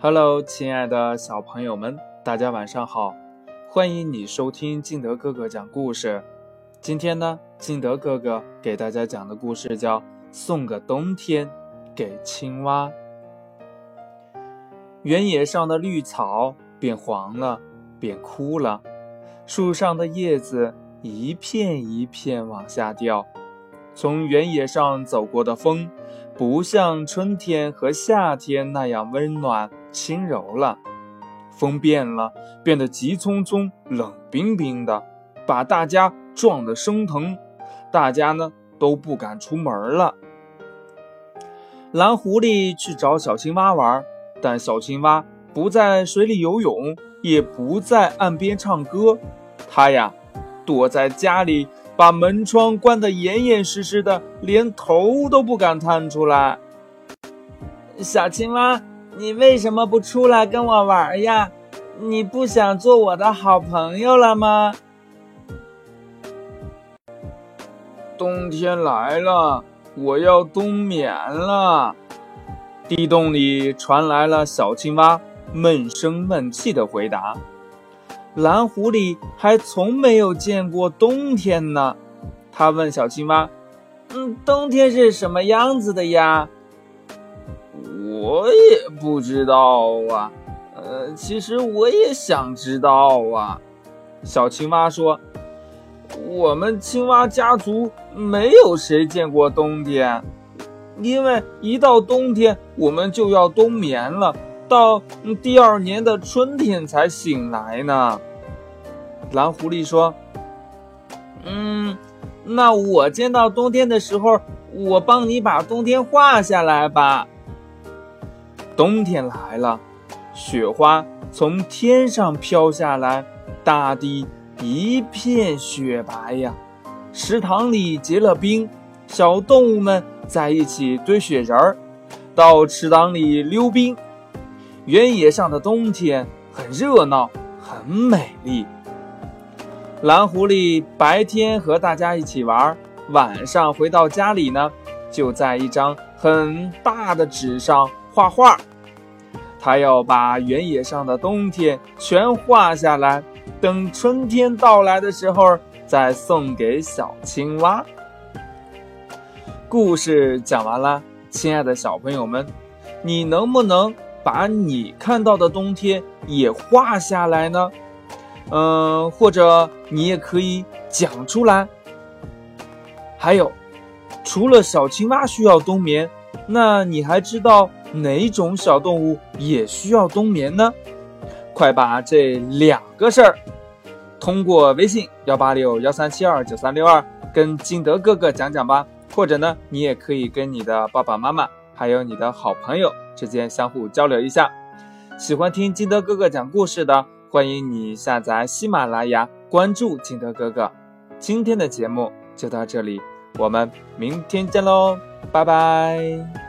Hello，亲爱的小朋友们，大家晚上好！欢迎你收听敬德哥哥讲故事。今天呢，敬德哥哥给大家讲的故事叫《送个冬天给青蛙》。原野上的绿草变黄了，变枯了，树上的叶子一片一片往下掉。从原野上走过的风，不像春天和夏天那样温暖轻柔了。风变了，变得急匆匆、冷冰冰的，把大家撞得生疼。大家呢都不敢出门了。蓝狐狸去找小青蛙玩，但小青蛙不在水里游泳，也不在岸边唱歌，它呀躲在家里。把门窗关得严严实实的，连头都不敢探出来。小青蛙，你为什么不出来跟我玩呀？你不想做我的好朋友了吗？冬天来了，我要冬眠了。地洞里传来了小青蛙闷声闷气的回答。蓝狐狸还从没有见过冬天呢，他问小青蛙：“嗯，冬天是什么样子的呀？”我也不知道啊，呃，其实我也想知道啊。小青蛙说：“我们青蛙家族没有谁见过冬天，因为一到冬天我们就要冬眠了，到第二年的春天才醒来呢。”蓝狐狸说：“嗯，那我见到冬天的时候，我帮你把冬天画下来吧。”冬天来了，雪花从天上飘下来，大地一片雪白呀。池塘里结了冰，小动物们在一起堆雪人儿，到池塘里溜冰。原野上的冬天很热闹，很美丽。蓝狐狸白天和大家一起玩，晚上回到家里呢，就在一张很大的纸上画画。他要把原野上的冬天全画下来，等春天到来的时候再送给小青蛙。故事讲完了，亲爱的小朋友们，你能不能把你看到的冬天也画下来呢？嗯，或者你也可以讲出来。还有，除了小青蛙需要冬眠，那你还知道哪种小动物也需要冬眠呢？快把这两个事儿通过微信幺八六幺三七二九三六二跟金德哥哥讲讲吧。或者呢，你也可以跟你的爸爸妈妈还有你的好朋友之间相互交流一下。喜欢听金德哥哥讲故事的。欢迎你下载喜马拉雅，关注金德哥哥。今天的节目就到这里，我们明天见喽，拜拜。